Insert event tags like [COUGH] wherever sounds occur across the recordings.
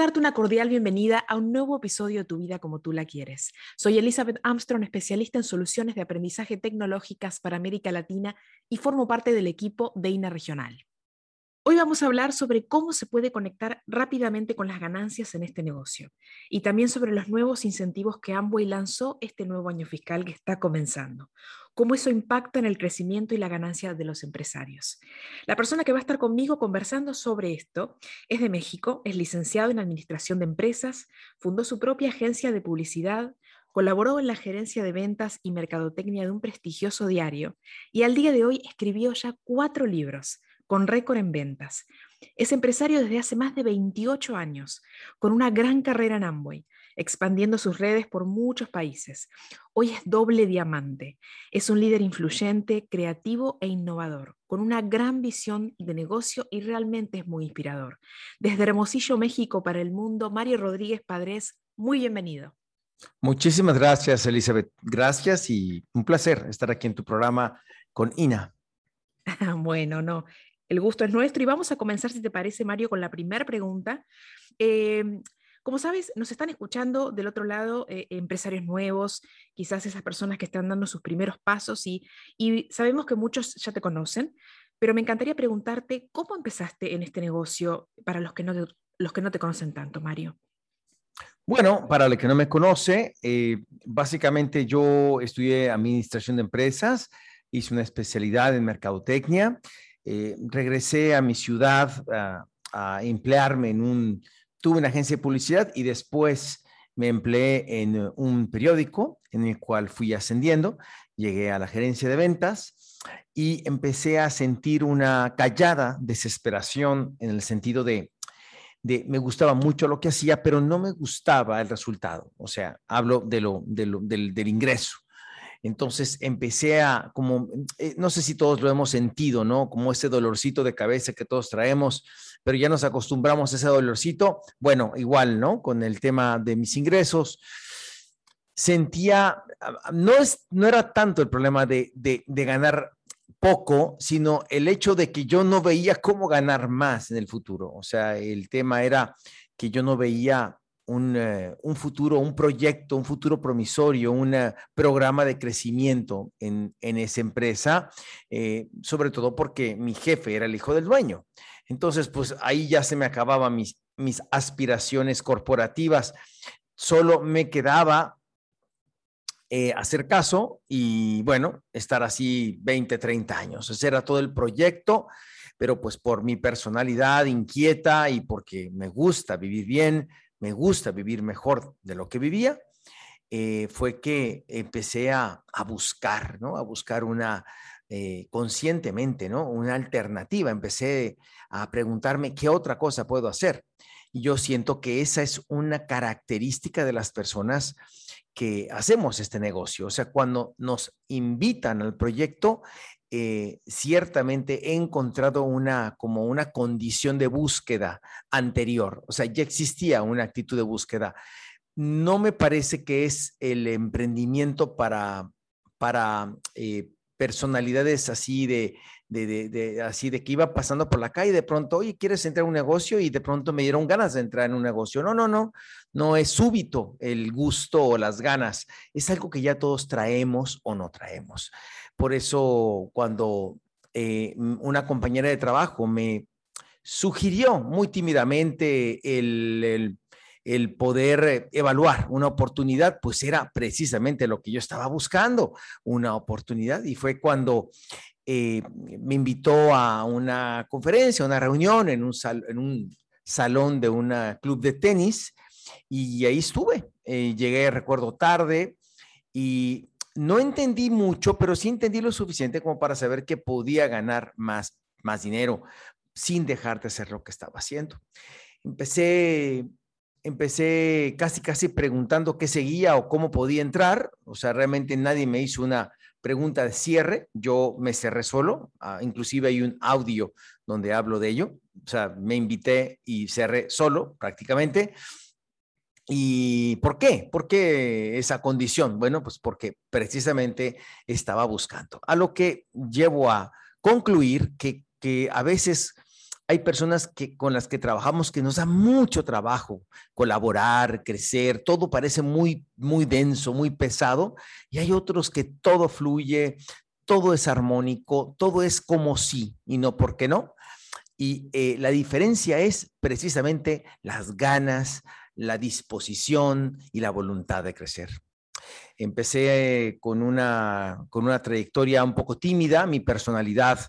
Darte una cordial bienvenida a un nuevo episodio de Tu vida como tú la quieres. Soy Elizabeth Armstrong, especialista en soluciones de aprendizaje tecnológicas para América Latina y formo parte del equipo de INA Regional. Hoy vamos a hablar sobre cómo se puede conectar rápidamente con las ganancias en este negocio y también sobre los nuevos incentivos que Amway lanzó este nuevo año fiscal que está comenzando, cómo eso impacta en el crecimiento y la ganancia de los empresarios. La persona que va a estar conmigo conversando sobre esto es de México, es licenciado en Administración de Empresas, fundó su propia agencia de publicidad, colaboró en la gerencia de ventas y mercadotecnia de un prestigioso diario y al día de hoy escribió ya cuatro libros con récord en ventas. Es empresario desde hace más de 28 años, con una gran carrera en Amway, expandiendo sus redes por muchos países. Hoy es doble diamante. Es un líder influyente, creativo e innovador, con una gran visión de negocio y realmente es muy inspirador. Desde Hermosillo, México, para el mundo, Mario Rodríguez Padres, muy bienvenido. Muchísimas gracias, Elizabeth. Gracias y un placer estar aquí en tu programa con Ina. [LAUGHS] bueno, no, el gusto es nuestro y vamos a comenzar, si te parece, Mario, con la primera pregunta. Em, como sabes, nos están escuchando del otro lado eh, empresarios nuevos, quizás esas personas que están dando sus primeros pasos y, sabemos que muchos ya te conocen, pero me encantaría preguntarte cómo empezaste en este negocio para los que no, los que no te conocen tanto, Mario. Bueno, para el que no me conoce, eh, básicamente yo estudié administración de empresas, hice una especialidad en mercadotecnia eh, regresé a mi ciudad a, emplearme en un, tuve una agencia de publicidad y después me empleé en un periódico en el cual fui ascendiendo, llegué a la gerencia de ventas y empecé a sentir una callada desesperación en el sentido de, de me gustaba mucho lo que hacía, pero no me gustaba el resultado. O sea, hablo de lo, del, del ingreso. Entonces empecé a, como, eh, no sé si todos lo hemos sentido, ¿no? Como ese dolorcito de cabeza que todos traemos, pero ya nos acostumbramos a ese dolorcito. Bueno, igual, ¿no? Con el tema de mis ingresos. Sentía, no, es, no era tanto el problema de, de, de ganar poco, sino el hecho de que yo no veía cómo ganar más en el futuro. O sea, el tema era que yo no veía eh, un, futuro, un proyecto, un futuro promisorio, un eh, programa de crecimiento en, esa empresa, eh, sobre todo porque mi jefe era el hijo del dueño. Entonces, pues ahí ya se me acababan mis, mis aspiraciones corporativas. Solo me quedaba hacer caso y, bueno, estar así 20, 30 años. Ese era todo el proyecto pero pues por mi personalidad inquieta y porque me gusta vivir bien, me gusta vivir mejor de lo que vivía, eh, fue que empecé a, buscar, ¿no? A buscar una, eh, conscientemente, ¿no? Una alternativa. Empecé a preguntarme qué otra cosa puedo hacer. Y yo siento que esa es una característica de las personas que hacemos este negocio. O sea, cuando nos invitan al proyecto, eh, ciertamente he encontrado una como una condición de búsqueda anterior, o sea, ya existía una actitud de búsqueda. No me parece que es el emprendimiento para, para eh, personalidades así de, así de que iba pasando por la calle de pronto, oye, ¿quieres entrar a un negocio? Y de pronto me dieron ganas de entrar en un negocio. No, no, no, no es súbito el gusto o las ganas, es algo que ya todos traemos o no traemos. Por eso cuando eh, una compañera de trabajo me sugirió muy tímidamente el, el, poder evaluar una oportunidad, pues era precisamente lo que yo estaba buscando, una oportunidad. Y fue cuando eh, me invitó a una conferencia, una reunión en un, en un salón de un club de tenis y ahí estuve. Eh, llegué, recuerdo, tarde y no entendí mucho, pero sí entendí lo suficiente como para saber que podía ganar más, más dinero sin dejar de hacer lo que estaba haciendo. Empecé, empecé casi, casi preguntando qué seguía o cómo podía entrar. O sea, realmente nadie me hizo una pregunta de cierre. Yo me cerré solo, ah, inclusive hay un audio donde hablo de ello. O sea, me invité y cerré solo prácticamente. ¿Y por qué? ¿Por qué esa condición? Bueno, pues porque precisamente estaba buscando. A lo que llevo a concluir que, que a veces hay personas que, con las que trabajamos que nos da mucho trabajo colaborar, crecer, todo parece muy, muy denso, muy pesado, y hay otros que todo fluye, todo es armónico, todo es como sí y no porque no. Y eh, la diferencia es precisamente las ganas, la disposición y la voluntad de crecer. Empecé con una, con una trayectoria un poco tímida, mi personalidad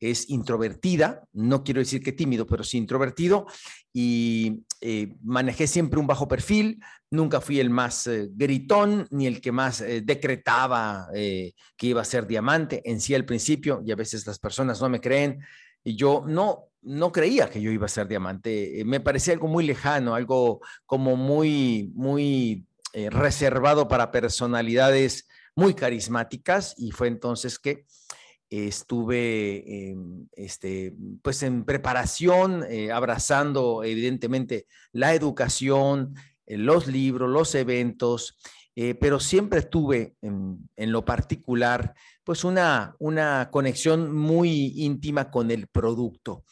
es introvertida, no quiero decir que tímido, pero sí introvertido, y eh, manejé siempre un bajo perfil, nunca fui el más eh, gritón ni el que más eh, decretaba que iba a ser diamante en sí al principio, y a veces las personas no me creen, y yo no, no creía que yo iba a ser diamante, me parecía algo muy lejano, algo como muy, muy reservado para personalidades muy carismáticas, y fue entonces que estuve este, pues en preparación, eh, abrazando evidentemente la educación, eh, los libros, los eventos, eh, pero siempre tuve en, lo particular pues una, una conexión muy íntima con el producto.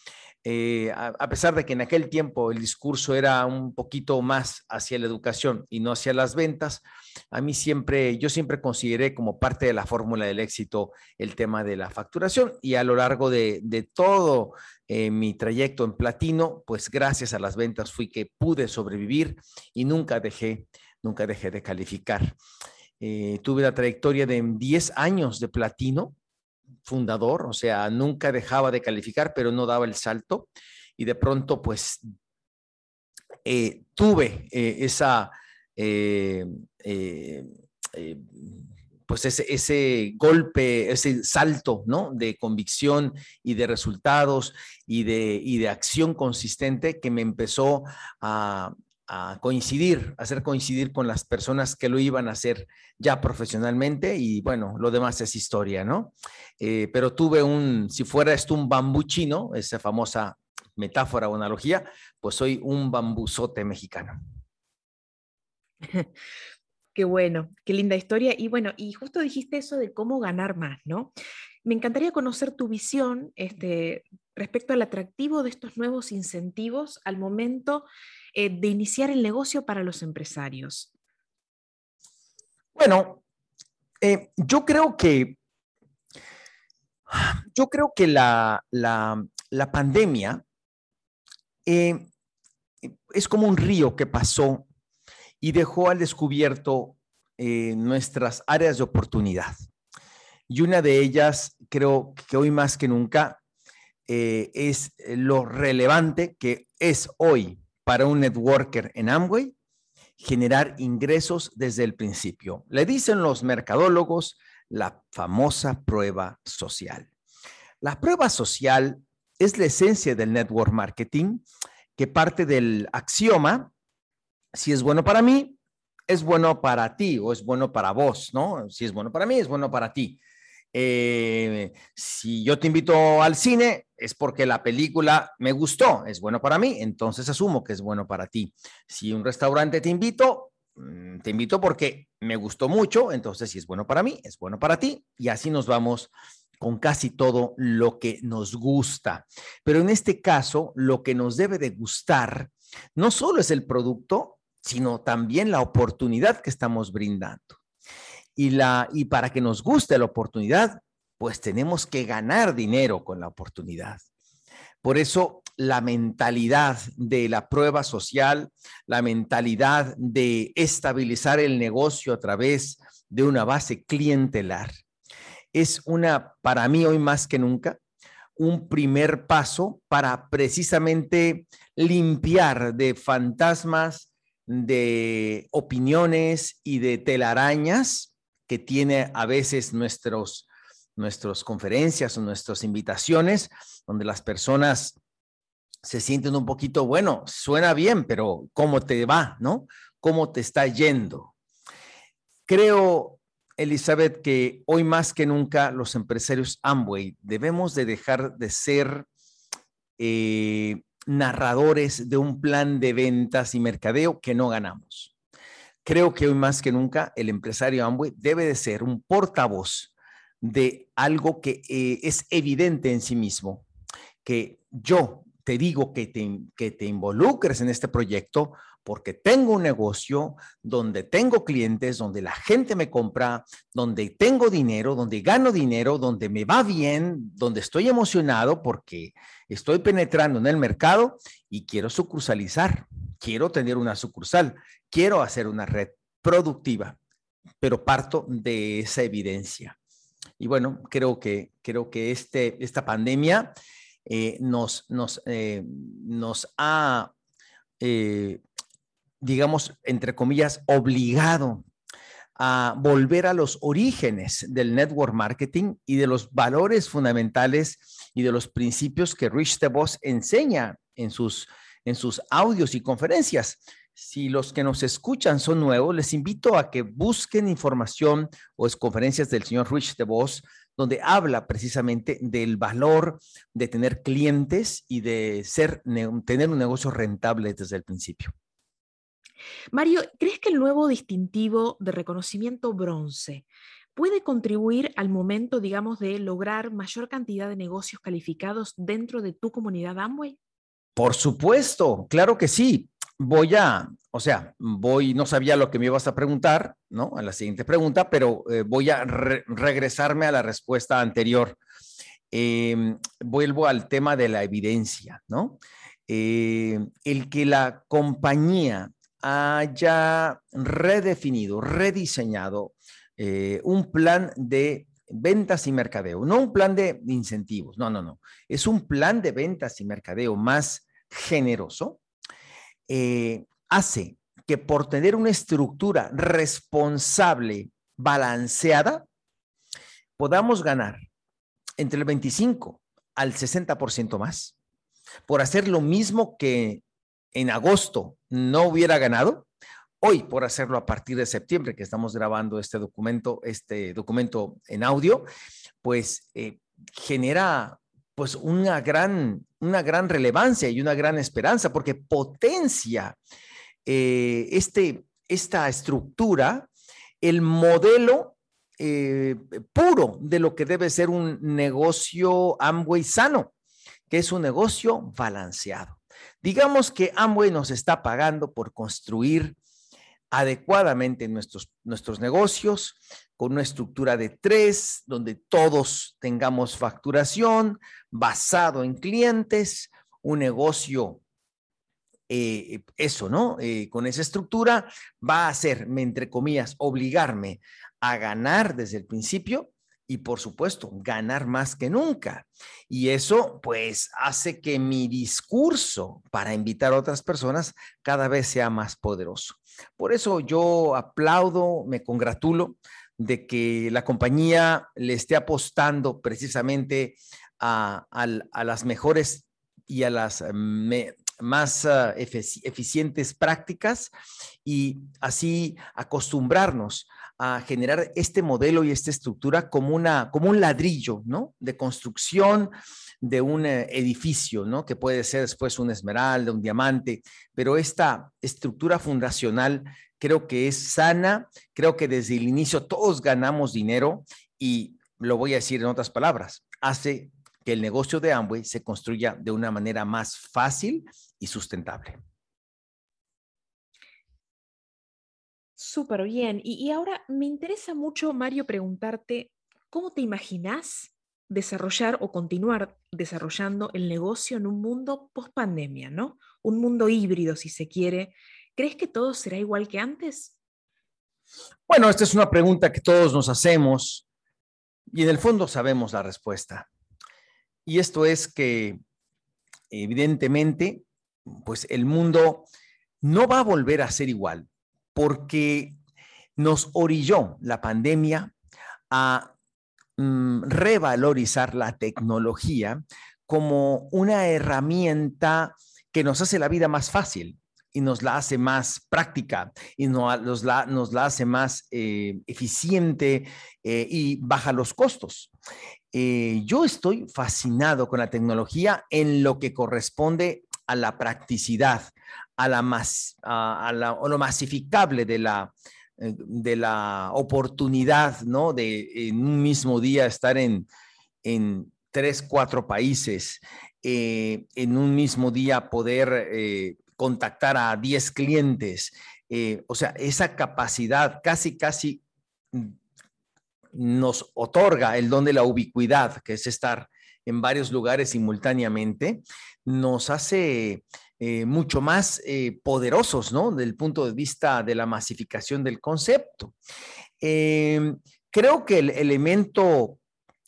a, pesar de que en aquel tiempo el discurso era un poquito más hacia la educación y no hacia las ventas, a mí siempre, yo siempre consideré como parte de la fórmula del éxito el tema de la facturación y a lo largo de, todo eh, mi trayecto en platino, pues gracias a las ventas fui que pude sobrevivir y nunca dejé, nunca dejé de calificar. Eh, tuve la trayectoria de 10 años de platino, fundador, o sea, nunca dejaba de calificar, pero no daba el salto. Y de pronto, pues, eh, tuve esa eh, eh, pues ese, ese, golpe, ese salto, ¿no? De convicción y de resultados y de, y de acción consistente que me empezó a, a, coincidir, hacer coincidir con las personas que lo iban a hacer ya profesionalmente y bueno, lo demás es historia, ¿no? pero tuve un, si fuera esto un bambú chino, esa famosa metáfora o analogía, pues soy un bambuzote mexicano. [LAUGHS] Qué bueno, qué linda historia. Y bueno, y justo dijiste eso de cómo ganar más, ¿no? Me encantaría conocer tu visión este, respecto al atractivo de estos nuevos incentivos al momento eh, de iniciar el negocio para los empresarios. Bueno, eh, yo creo que yo creo que la, pandemia eh, es como un río que pasó y dejó al descubierto nuestras áreas de oportunidad. Y una de ellas, creo que hoy más que nunca, eh, es lo relevante que es hoy para un networker en Amway generar ingresos desde el principio. Le dicen los mercadólogos la famosa prueba social. La prueba social es la esencia del network marketing que parte del axioma si es bueno para mí, es bueno para ti o es bueno para vos, ¿no? Si es bueno para mí, es bueno para ti. Eh, si yo te invito al cine, es porque la película me gustó, es bueno para mí, entonces asumo que es bueno para ti. Si un restaurante te invito, mm, te invito porque me gustó mucho, entonces si es bueno para mí, es bueno para ti. Y así nos vamos con casi todo lo que nos gusta. Pero en este caso, lo que nos debe de gustar no solo es el producto, sino también la oportunidad que estamos brindando. Y, la, y para que nos guste la oportunidad, pues tenemos que ganar dinero con la oportunidad. Por eso la mentalidad de la prueba social, la mentalidad de estabilizar el negocio a través de una base clientelar, es una, para mí hoy más que nunca, un primer paso para precisamente limpiar de fantasmas, de opiniones y de telarañas que tiene a veces nuestros, nuestras conferencias o nuestras invitaciones, donde las personas se sienten un poquito, bueno, suena bien, pero ¿cómo te va? ¿No? ¿Cómo te está yendo? Creo Elizabeth, que hoy más que nunca los empresarios Amway debemos de dejar de ser eh, narradores de un plan de ventas y mercadeo que no ganamos. Creo que hoy más que nunca el empresario Amway debe de ser un portavoz de algo que eh, es evidente en sí mismo, que yo te digo que te, que te involucres en este proyecto porque tengo un negocio donde tengo clientes, donde la gente me compra, donde tengo dinero, donde gano dinero, donde me va bien, donde estoy emocionado porque estoy penetrando en el mercado y quiero sucursalizar, quiero tener una sucursal, quiero hacer una red productiva, pero parto de esa evidencia. Y bueno, creo que, creo que este, esta pandemia eh, nos, nos, eh, nos ha eh, digamos, entre comillas, obligado a volver a los orígenes del network marketing y de los valores fundamentales y de los principios que Rich DeVos enseña en sus, en sus audios y conferencias. Si los que nos escuchan son nuevos, les invito a que busquen información o es conferencias del señor Rich DeVos, donde habla precisamente del valor de tener clientes y de ser, tener un negocio rentable desde el principio. Mario, ¿crees que el nuevo distintivo de reconocimiento bronce puede contribuir al momento, digamos, de lograr mayor cantidad de negocios calificados dentro de tu comunidad Amway? Por supuesto, claro que sí. Voy a, o sea, voy, no sabía lo que me ibas a preguntar, ¿no? A la siguiente pregunta, pero eh, voy a regresarme a la respuesta anterior. Em, vuelvo al tema de la evidencia, ¿no? Eh, el que la compañía haya redefinido, rediseñado eh, un plan de ventas y mercadeo, no un plan de incentivos, no, no, no, es un plan de ventas y mercadeo más generoso, eh, hace que por tener una estructura responsable, balanceada, podamos ganar entre el 25 al 60% más por hacer lo mismo que en agosto no hubiera ganado, hoy por hacerlo a partir de septiembre, que estamos grabando este documento, este documento en audio, pues eh, genera pues una gran, una gran relevancia y una gran esperanza, porque potencia eh, este, esta estructura, el modelo eh, puro de lo que debe ser un negocio Amway sano, que es un negocio balanceado. Digamos que Amway nos está pagando por construir adecuadamente nuestros, nuestros negocios con una estructura de tres, donde todos tengamos facturación basado en clientes, un negocio, eh, eso, ¿no? Eh, con esa estructura va a hacerme, entre comillas, obligarme a ganar desde el principio y por supuesto ganar más que nunca. Y eso pues hace que mi discurso para invitar a otras personas cada vez sea más poderoso. Por eso yo aplaudo, me congratulo de que la compañía le esté apostando precisamente a, las mejores y a las más ah, eficientes prácticas y así acostumbrarnos a generar este modelo y esta estructura como, una, como un ladrillo, ¿no? De construcción de un eh, edificio, ¿no? Que puede ser después un esmeralda, un diamante, pero esta estructura fundacional creo que es sana, creo que desde el inicio todos ganamos dinero y lo voy a decir en otras palabras, hace que el negocio de Amway se construya de una manera más fácil y sustentable. Súper bien. Y, ahora me interesa mucho, Mario, preguntarte, ¿cómo te imaginas desarrollar o continuar desarrollando el negocio en un mundo post pandemia, ¿no? Un mundo híbrido, si se quiere. ¿Crees que todo será igual que antes? Bueno, esta es una pregunta que todos nos hacemos y en el fondo sabemos la respuesta. Y esto es que evidentemente, pues el mundo no va a volver a ser igual porque nos orilló la pandemia a mm, revalorizar la tecnología como una herramienta que nos hace la vida más fácil, y nos la hace más práctica y nos la, nos la hace más eh, eficiente eh, y baja los costos. Eh, yo estoy fascinado con la tecnología en lo que corresponde a la practicidad, a, la más, a, lo masificable de la, de la oportunidad, ¿no? De en un mismo día estar en, en tres, cuatro países, en un mismo día poder contactar a 10 clientes. Eh, o sea, esa capacidad casi, casi nos otorga el don de la ubicuidad, que es estar en varios lugares simultáneamente, nos hace eh, mucho más eh, poderosos, ¿no? Del punto de vista de la masificación del concepto. Em, creo que el elemento,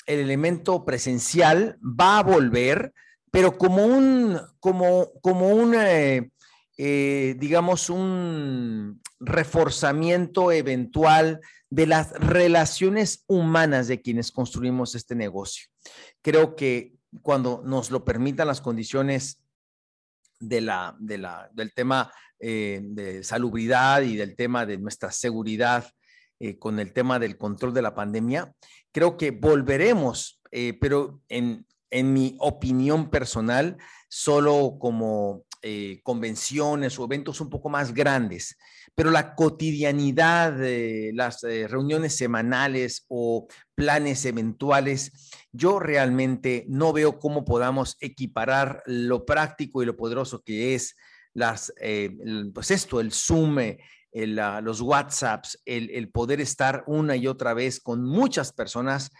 el elemento presencial va a volver, pero como un, como, como un, eh, digamos, un reforzamiento eventual de las relaciones humanas de quienes construimos este negocio. Creo que cuando nos lo permitan las condiciones de la, del tema eh, de salubridad y del tema de nuestra seguridad eh, con el tema del control de la pandemia, creo que volveremos, pero en, en mi opinión personal, solo como eh, convenciones o eventos un poco más grandes, pero la cotidianidad de las eh, reuniones semanales o planes eventuales, yo realmente no veo cómo podamos equiparar lo práctico y lo poderoso que es las, eh, pues esto, el Zoom, los WhatsApps, el, poder estar una y otra vez con muchas personas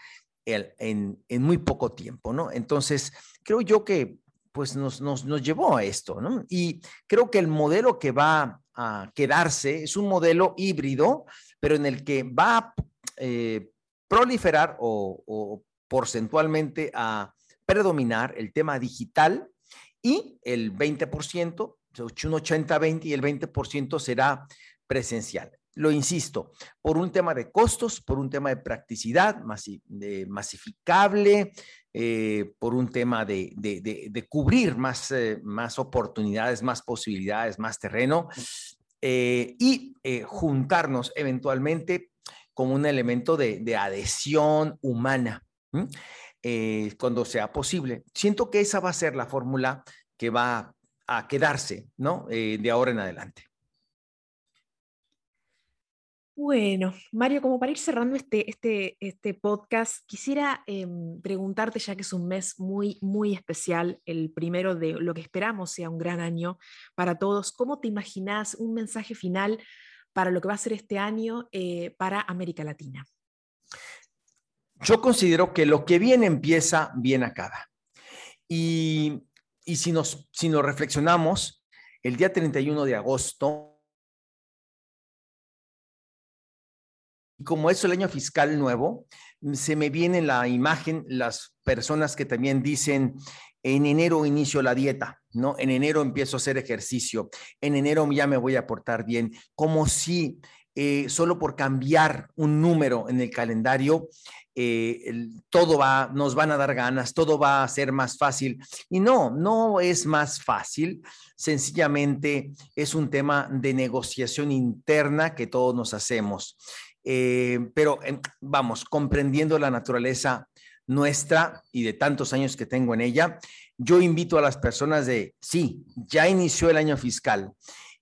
en, en, muy poco tiempo, ¿no? Entonces, creo yo que pues nos, nos, nos llevó a esto, ¿no? Y creo que el modelo que va a quedarse es un modelo híbrido, pero en el que va a eh, proliferar o, porcentualmente a predominar el tema digital y el 20%, un 80-20 y el 20% será presencial. Lo insisto, por un tema de costos, por un tema de practicidad, de masificable, eh, por un tema de, cubrir más, eh, más oportunidades, más posibilidades, más terreno eh, y juntarnos eventualmente como un elemento de, adhesión humana cuando sea posible. Siento que esa va a ser la fórmula que va a quedarse ¿no? de ahora en adelante. Bueno, Mario, como para ir cerrando este, este, este podcast, quisiera em, preguntarte, ya que es un mes muy, muy especial, el primero de lo que esperamos sea un gran año para todos, ¿cómo te imaginas un mensaje final para lo que va a ser este año eh, para América Latina? Yo considero que lo que bien empieza, bien acaba. Y, y si, nos, si nos reflexionamos, el día 31 de agosto Y como es el año fiscal nuevo, se me viene la imagen las personas que también dicen, en enero inicio la dieta, ¿no? En enero empiezo a hacer ejercicio, en enero ya me voy a portar bien, como si eh, solo por cambiar un número en el calendario, eh, todo va, nos van a dar ganas, todo va a ser más fácil. Y no, no es más fácil, sencillamente es un tema de negociación interna que todos nos hacemos. Eh, pero vamos, comprendiendo la naturaleza nuestra y de tantos años que tengo en ella, yo invito a las personas de, sí, ya inició el año fiscal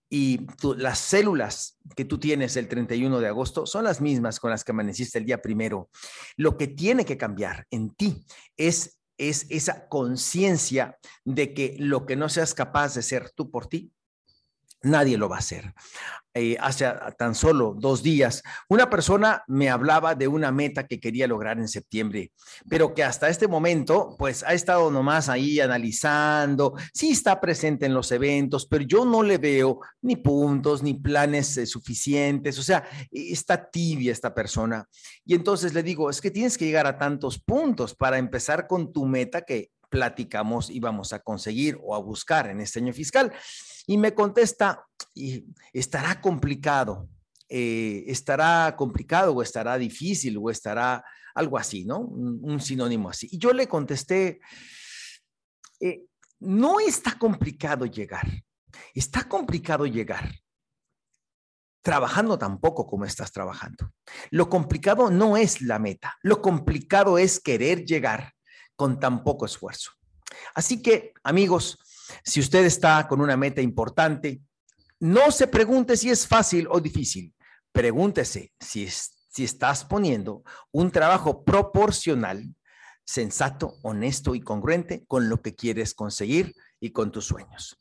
y las células que tú tienes el 31 de agosto son las mismas con las que amaneciste el día primero. Lo que tiene que cambiar en ti es, es esa conciencia de que lo que no seas capaz de ser tú por ti, nadie lo va a hacer. Eh, hace tan solo dos días, una persona me hablaba de una meta que quería lograr en septiembre, pero que hasta este momento, pues ha estado nomás ahí analizando, sí está presente en los eventos, pero yo no le veo ni puntos, ni planes eh, suficientes, o sea, está tibia esta persona. Y entonces le digo, es que tienes que llegar a tantos puntos para empezar con tu meta que platicamos y vamos a conseguir o a buscar en este año fiscal. Y me contesta, estará complicado, eh, estará complicado o estará difícil o estará algo así, ¿no? Un, sinónimo así. Y yo le contesté, eh, no está complicado llegar. está complicado llegar. Trabajando tampoco como estás trabajando. Lo complicado no es la meta, lo complicado es querer llegar con tan poco esfuerzo. Así que, amigos, si usted está con una meta importante, no se pregunte si es fácil o difícil. Pregúntese si, si estás poniendo un trabajo proporcional, sensato, honesto y congruente con lo que quieres conseguir y con tus sueños.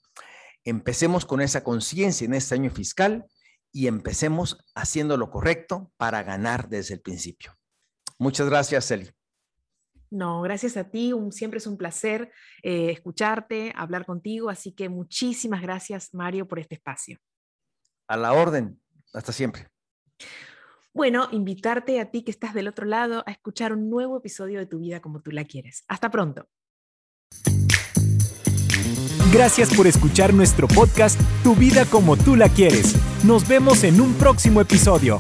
Empecemos con esa conciencia en este año fiscal y empecemos haciendo lo correcto para ganar desde el principio. Muchas gracias, Eli. No, gracias a ti. siempre es un placer eh, escucharte, hablar contigo. Así que muchísimas gracias, Mario, por este espacio. A la orden. Hasta siempre. Bueno, invitarte a ti que estás del otro lado a escuchar un nuevo episodio de Tu vida como tú la quieres. Hasta pronto. Gracias por escuchar nuestro podcast Tu vida como tú la quieres. Nos vemos en un próximo episodio.